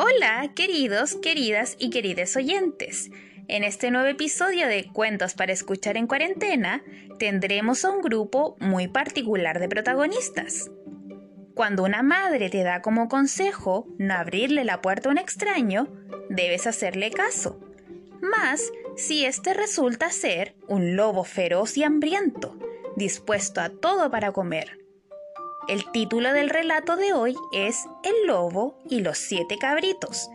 Hola, queridos, queridas y querides oyentes. En este nuevo episodio de Cuentos para escuchar en cuarentena, tendremos a un grupo muy particular de protagonistas. Cuando una madre te da como consejo no abrirle la puerta a un extraño, debes hacerle caso. Más si este resulta ser un lobo feroz y hambriento, dispuesto a todo para comer. El título del relato de hoy es El lobo y los siete cabritos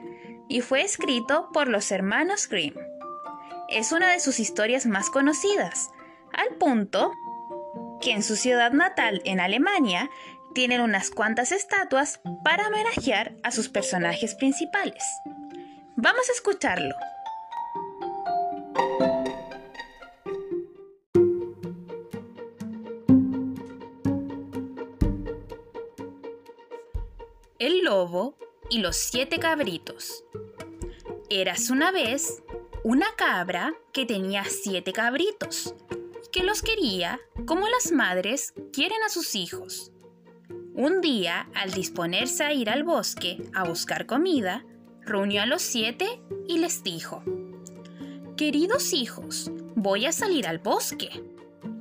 y fue escrito por los hermanos Grimm. Es una de sus historias más conocidas, al punto que en su ciudad natal, en Alemania, tienen unas cuantas estatuas para homenajear a sus personajes principales. Vamos a escucharlo. Y los siete cabritos. Eras una vez una cabra que tenía siete cabritos que los quería como las madres quieren a sus hijos. Un día, al disponerse a ir al bosque a buscar comida, reunió a los siete y les dijo, Queridos hijos, voy a salir al bosque.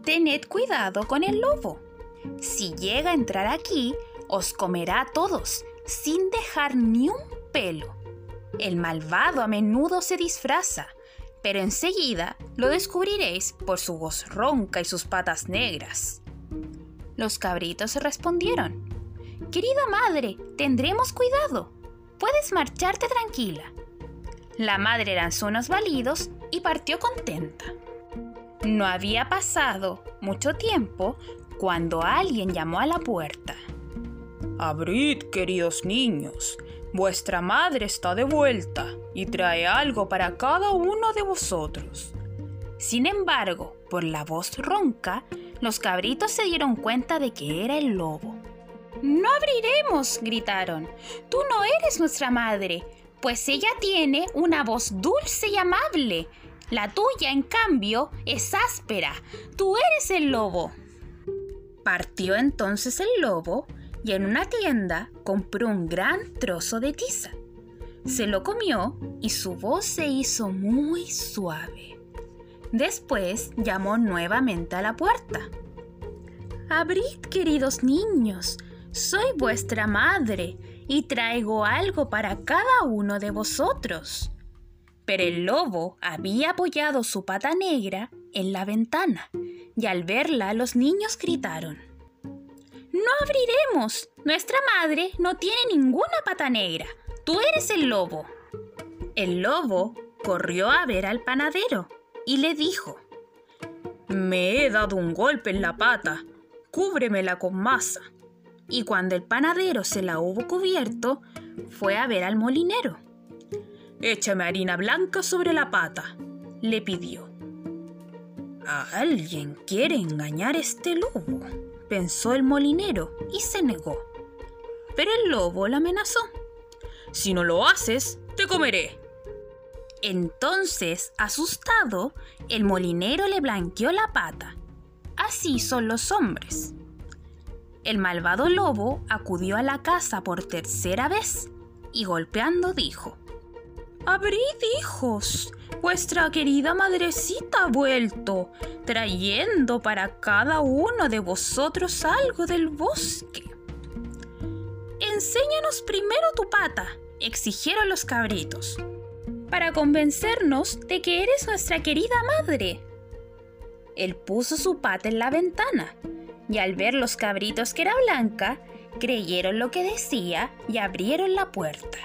Tened cuidado con el lobo. Si llega a entrar aquí, os comerá a todos sin dejar ni un pelo. El malvado a menudo se disfraza, pero enseguida lo descubriréis por su voz ronca y sus patas negras. Los cabritos respondieron, Querida madre, tendremos cuidado. Puedes marcharte tranquila. La madre lanzó unos balidos y partió contenta. No había pasado mucho tiempo cuando alguien llamó a la puerta. Abrid, queridos niños, vuestra madre está de vuelta y trae algo para cada uno de vosotros. Sin embargo, por la voz ronca, los cabritos se dieron cuenta de que era el lobo. No abriremos, gritaron. Tú no eres nuestra madre, pues ella tiene una voz dulce y amable. La tuya, en cambio, es áspera. Tú eres el lobo. Partió entonces el lobo y en una tienda compró un gran trozo de tiza. Se lo comió y su voz se hizo muy suave. Después llamó nuevamente a la puerta. Abrid, queridos niños, soy vuestra madre y traigo algo para cada uno de vosotros. Pero el lobo había apoyado su pata negra en la ventana y al verla los niños gritaron. No abriremos. Nuestra madre no tiene ninguna pata negra. Tú eres el lobo. El lobo corrió a ver al panadero y le dijo, Me he dado un golpe en la pata. Cúbremela con masa. Y cuando el panadero se la hubo cubierto, fue a ver al molinero. Échame harina blanca sobre la pata, le pidió. Alguien quiere engañar a este lobo pensó el molinero y se negó. Pero el lobo la amenazó. Si no lo haces, te comeré. Entonces, asustado, el molinero le blanqueó la pata. Así son los hombres. El malvado lobo acudió a la casa por tercera vez y golpeando dijo, Abrid, hijos, vuestra querida madrecita ha vuelto, trayendo para cada uno de vosotros algo del bosque. Enséñanos primero tu pata, exigieron los cabritos, para convencernos de que eres nuestra querida madre. Él puso su pata en la ventana, y al ver los cabritos que era blanca, creyeron lo que decía y abrieron la puerta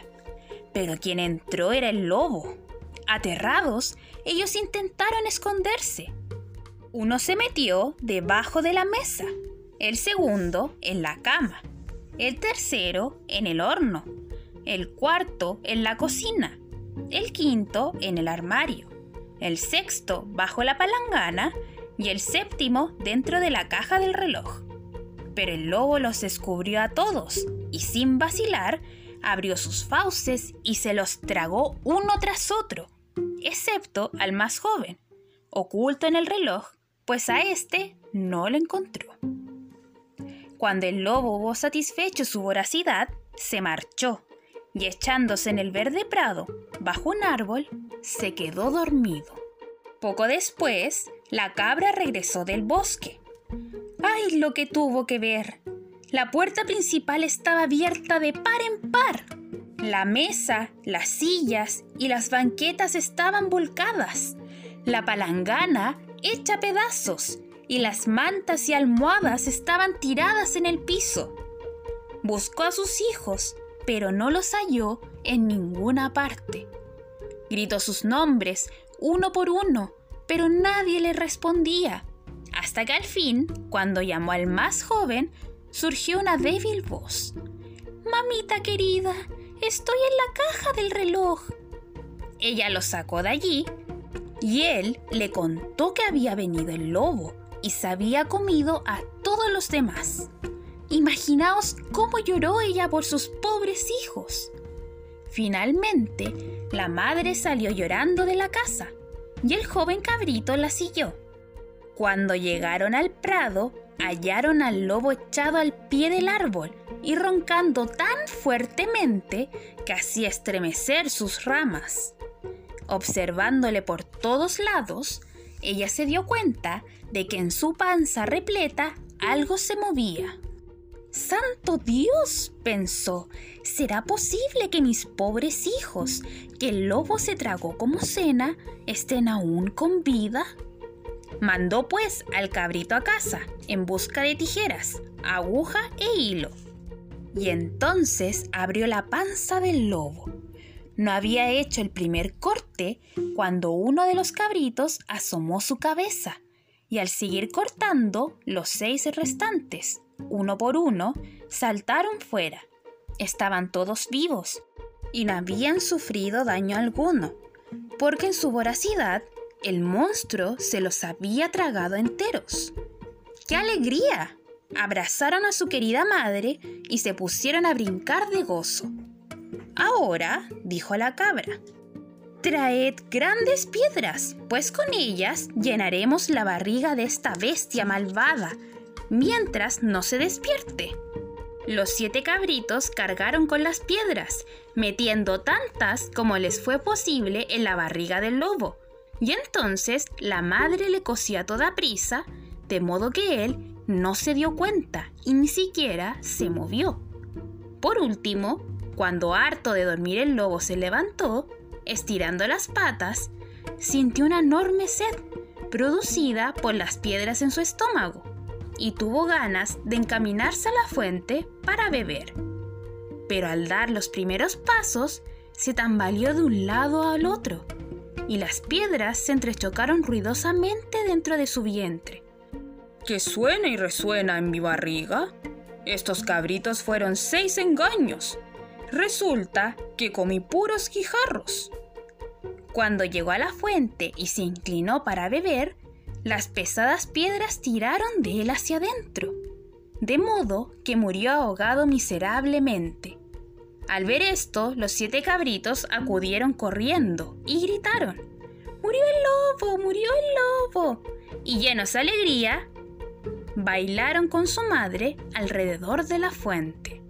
pero quien entró era el lobo. Aterrados, ellos intentaron esconderse. Uno se metió debajo de la mesa, el segundo en la cama, el tercero en el horno, el cuarto en la cocina, el quinto en el armario, el sexto bajo la palangana y el séptimo dentro de la caja del reloj. Pero el lobo los descubrió a todos y sin vacilar abrió sus fauces y se los tragó uno tras otro, excepto al más joven, oculto en el reloj, pues a éste no lo encontró. Cuando el lobo hubo satisfecho su voracidad, se marchó y echándose en el verde prado, bajo un árbol, se quedó dormido. Poco después, la cabra regresó del bosque. ¡Ay, lo que tuvo que ver! La puerta principal estaba abierta de par en par. La mesa, las sillas y las banquetas estaban volcadas. La palangana hecha pedazos y las mantas y almohadas estaban tiradas en el piso. Buscó a sus hijos, pero no los halló en ninguna parte. Gritó sus nombres uno por uno, pero nadie le respondía. Hasta que al fin, cuando llamó al más joven, surgió una débil voz. Mamita querida, estoy en la caja del reloj. Ella lo sacó de allí y él le contó que había venido el lobo y se había comido a todos los demás. Imaginaos cómo lloró ella por sus pobres hijos. Finalmente, la madre salió llorando de la casa y el joven cabrito la siguió. Cuando llegaron al prado, hallaron al lobo echado al pie del árbol y roncando tan fuertemente que hacía estremecer sus ramas. Observándole por todos lados, ella se dio cuenta de que en su panza repleta algo se movía. ¡Santo Dios! pensó, ¿será posible que mis pobres hijos, que el lobo se tragó como cena, estén aún con vida? Mandó pues al cabrito a casa en busca de tijeras, aguja e hilo. Y entonces abrió la panza del lobo. No había hecho el primer corte cuando uno de los cabritos asomó su cabeza y al seguir cortando, los seis restantes, uno por uno, saltaron fuera. Estaban todos vivos y no habían sufrido daño alguno, porque en su voracidad el monstruo se los había tragado enteros. ¡Qué alegría! Abrazaron a su querida madre y se pusieron a brincar de gozo. Ahora, dijo la cabra, Traed grandes piedras, pues con ellas llenaremos la barriga de esta bestia malvada, mientras no se despierte. Los siete cabritos cargaron con las piedras, metiendo tantas como les fue posible en la barriga del lobo, y entonces la madre le cosió a toda prisa, de modo que él no se dio cuenta y ni siquiera se movió. Por último, cuando harto de dormir el lobo se levantó, estirando las patas, sintió una enorme sed producida por las piedras en su estómago y tuvo ganas de encaminarse a la fuente para beber. Pero al dar los primeros pasos, se tambaleó de un lado al otro y las piedras se entrechocaron ruidosamente dentro de su vientre. ¿Qué suena y resuena en mi barriga? Estos cabritos fueron seis engaños. Resulta que comí puros guijarros. Cuando llegó a la fuente y se inclinó para beber, las pesadas piedras tiraron de él hacia adentro, de modo que murió ahogado miserablemente. Al ver esto, los siete cabritos acudieron corriendo y gritaron, ¡Murió el lobo! ¡Murió el lobo! Y llenos de alegría, bailaron con su madre alrededor de la fuente.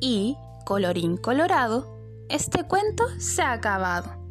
Y, colorín colorado, este cuento se ha acabado.